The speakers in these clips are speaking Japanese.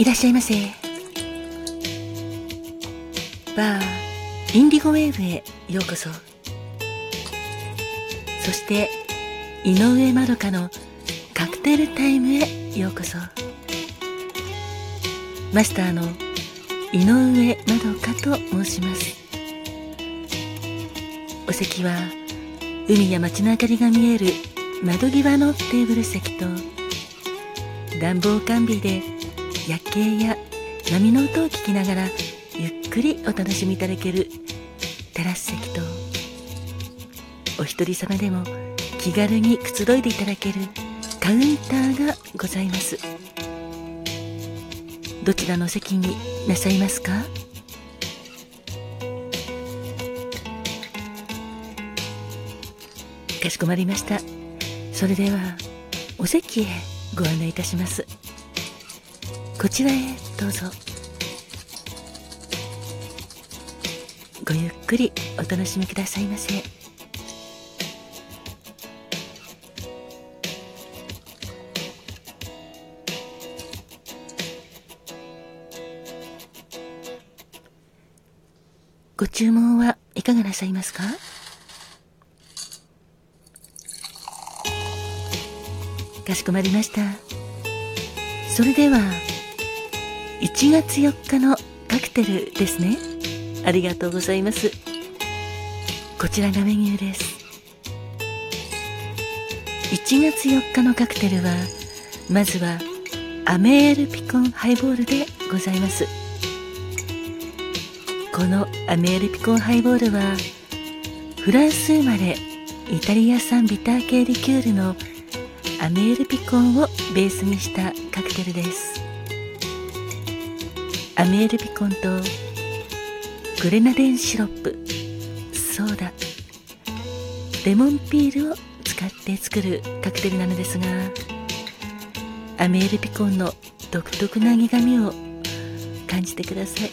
いらっしゃいませ。バーインディゴウェーブへようこそ。そして井上まどかのカクテルタイムへようこそ。マスターの井上まどかと申します。お席は海や街の明かりが見える窓際のテーブル席と暖房完備で夜景や波の音を聞きながらゆっくりお楽しみいただけるテラス席とお一人様でも気軽にくつろいでいただけるカウンターがございます。どちらの席になさいますか？かしこまりました。それではお席へご案内いたします。こちらへどうぞ。ごゆっくりお楽しみくださいませ。ご注文はいかがなさいますか？かしこまりました。それでは1月4日のカクテルですね。ありがとうございます。こちらがメニューです。1月4日のカクテルはまずはアメールピコンハイボールでございます。このアメールピコンハイボールはフランス生まれイタリア産ビター系リキュールのアメールピコンをベースにしたカクテルです。アメールピコンとグレナデンシロップ。ソーダレモンピールを使って作るカクテルなのですがアメールピコンの独特な苦みを感じてください。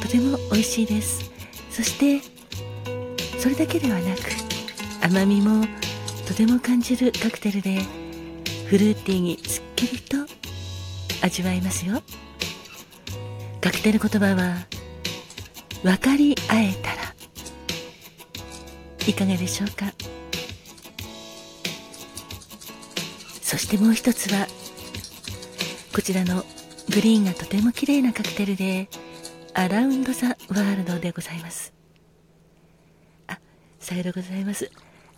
とても美味しいです。そしてそれだけではなく甘みもとても感じるカクテルでフルーティーにすっきりと味わえますよ。カクテル言葉は分かり合えたら。いかがでしょうか？そしてもう一つはこちらのグリーンがとても綺麗なカクテルでアラウンド・ザ・ワールドでございます。あさようでございます。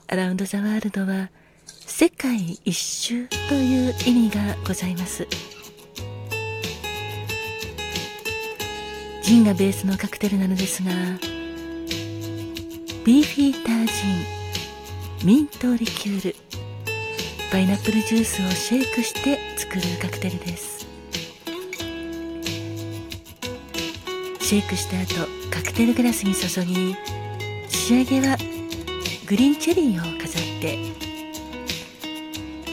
アラウンド・ザ・ワールドは世界一周という意味がございます。ジンがベースのカクテルなのですがビーフィータージンミントリキュールパイナップルジュースをシェイクして作るカクテルです。シェイクした後カクテルグラスに注ぎ仕上げはグリーンチェリーを飾って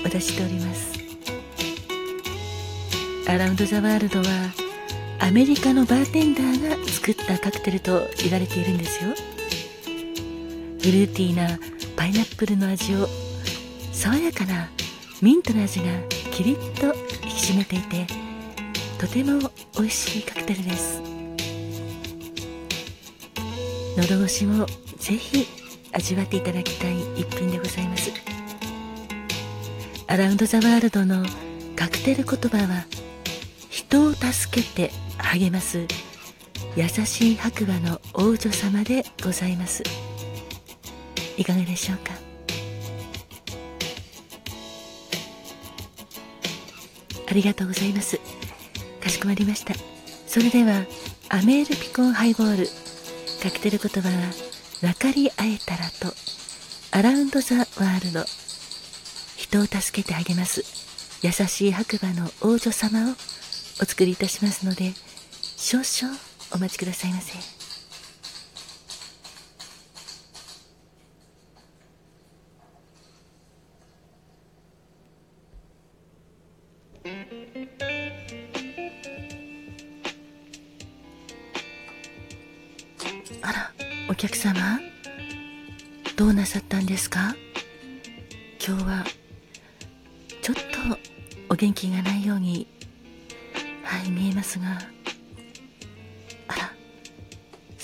お出ししております。アラウンド・ザ・ワールドはアメリカのバーテンダーが作ったカクテルと言われているんですよ。フルーティーなパイナップルの味を爽やかなミントの味がキリッと引き締めていてとても美味しいカクテルです。喉越しもぜひ味わっていただきたい一品でございます。アラウンド・ザ・ワールドのカクテル言葉は人を助けて励ます。優しい白馬の王女様でございます。いかがでしょうか？ありがとうございます。かしこまりました。それではアメールピコンハイボール。カクテル言葉は分かり合えたらと。アラウンド・ザ・ワールド。人を助けてあげます。優しい白馬の王女様をお作りいたしますので少々お待ちくださいませ。あらお客様？どうなさったんですか？今日はちょっとお元気がないようにはい見えますが。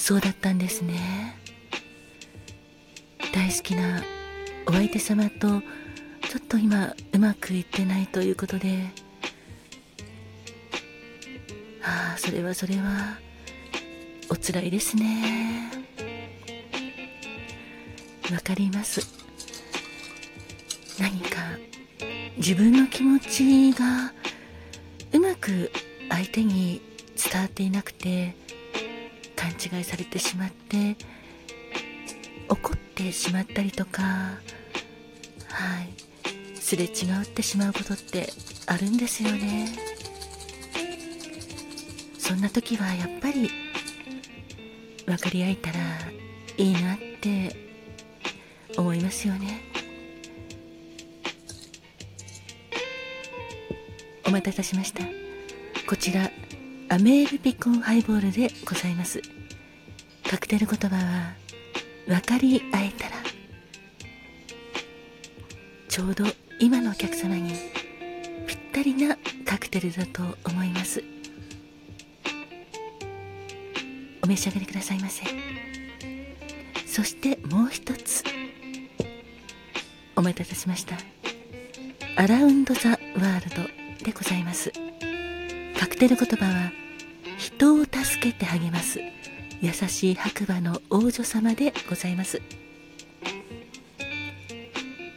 そうだったんですね。大好きなお相手様とちょっと今うまくいってないということで。ああそれはそれはおつらいですね。わかります。何か自分の気持ちがうまく相手に伝わっていなくて勘違いされてしまって怒ってしまったりとかはいすれ違うってしまうことってあるんですよね。そんな時はやっぱり分かり合えたらいいなって思いますよね。お待たせしました。こちらアメールピコンハイボールでございます。カクテル言葉は分かり合えたらちょうど今のお客様にぴったりなカクテルだと思います。お召し上がりくださいませ。そしてもう一つ。お待たせしました。アラウンド・ザ・ワールドでございます。カクテル言葉は人を助けて励ます。優しい白馬の王女様でございます。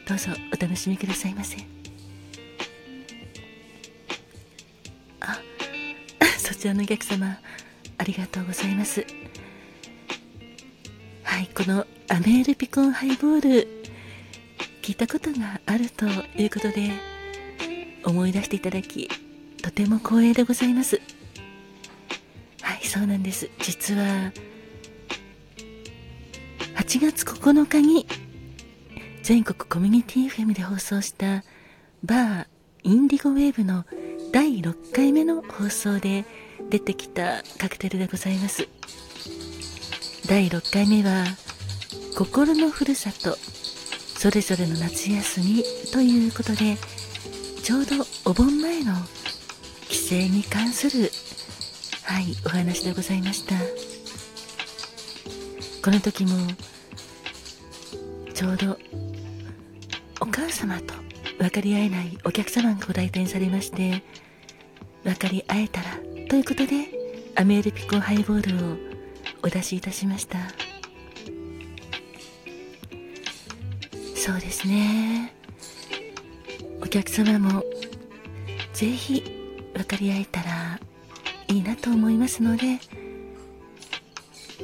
どうぞお楽しみくださいませ。あ そちらのお客様ありがとうございます。はいこのアメールピコンハイボール聞いたことがあるということで思い出していただきとても光栄でございます。そうなんです。実は8月9日に全国コミュニティ FM で放送したバーインディゴウェーブの第6回目の放送で出てきたカクテルでございます。第6回目は心のふるさとそれぞれの夏休みということでちょうどお盆前の帰省に関するはいお話でございました。この時もちょうどお母様と分かり合えないお客様がご来店されまして分かり合えたらということでアメールピコハイボールをお出しいたしました。そうですね。お客様もぜひ分かり合えたらいいなと思いますので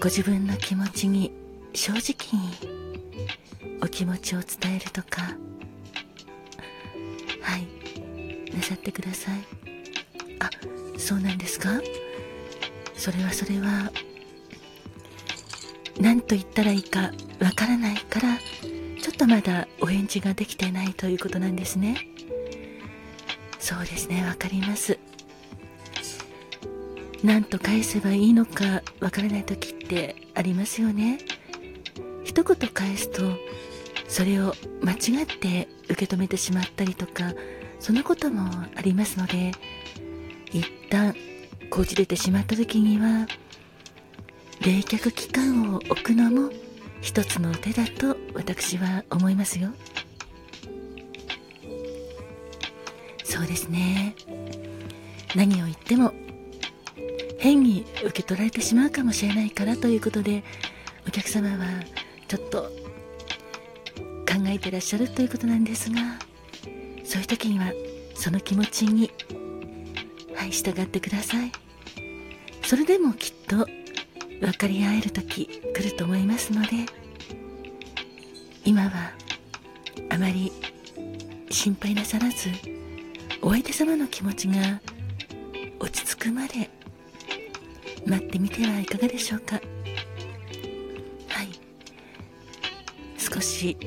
ご自分の気持ちに正直にお気持ちを伝えるとかはいなさってください。あそうなんですか？それはそれは何と言ったらいいかわからないからちょっとまだお返事ができてないということなんですね。そうですねわかります。何と返せばいいのかわからない時ってありますよね。一言返すとそれを間違って受け止めてしまったりとかそんなこともありますので一旦こじれてしまった時には冷却期間を置くのも一つの手だと私は思いますよ。そうですね。何を言っても変に受け取られてしまうかもしれないからということでお客様はちょっと考えてらっしゃるということなんですがそういう時にはその気持ちにはい従ってください。それでもきっと分かり合える時来ると思いますので今はあまり心配なさらずお相手様の気持ちが落ち着くまで待ってみてはいかがでしょうか。はい。少し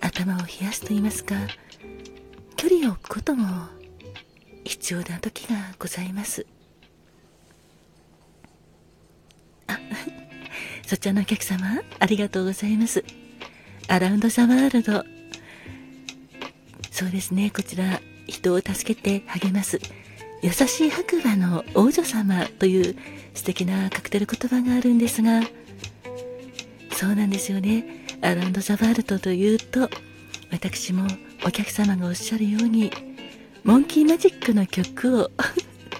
頭を冷やすと言いますか距離を置くことも必要な時がございます。あ そちらのお客様ありがとうございます。アラウンド・ザ・ワールド。そうですねこちら人を助けて励ます。優しい白馬の王女様という素敵なカクテル言葉があるんですがそうなんですよね。アランド・ザ・ワールドというと私もお客様がおっしゃるようにモンキーマジックの曲を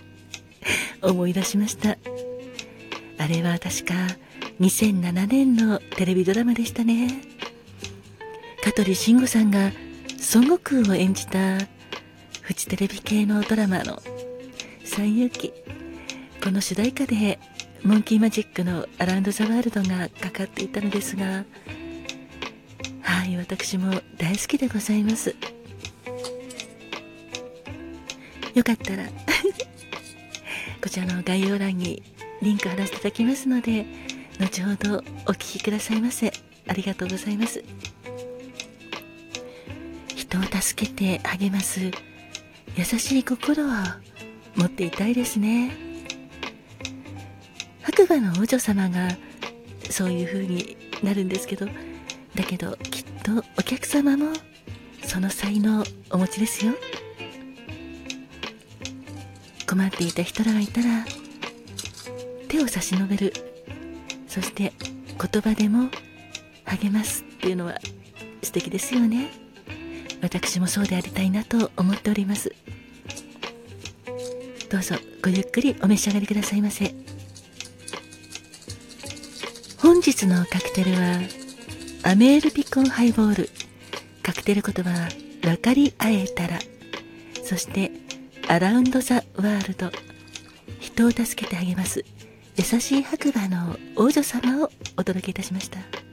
思い出しました。あれは確か2007年のテレビドラマでしたね。香取慎吾さんが孫悟空を演じたフジテレビ系のドラマの「西遊記」この主題歌でモンキーマジックの「アラウンド・ザ・ワールド」がかかっていたのですがはい私も大好きでございます。よかったら こちらの概要欄にリンク貼らせていただきますので後ほどお聴きくださいませ。ありがとうございます。人を助けて励ます優しい心を持っていたいですね。白馬の王女様がそういう風になるんですけどだけどきっとお客様もその才能をお持ちですよ。困っていた人らがいたら手を差し伸べる。そして言葉でも励ますっていうのは素敵ですよね。私もそうでありたいなと思っております。どうぞごゆっくりお召し上がりくださいませ。本日のカクテルはアメールピコンハイボール。カクテル言葉は分かり合えたら。そしてアラウンド・ザ・ワールド。人を助けてあげます。優しい白馬の王女様をお届けいたしました。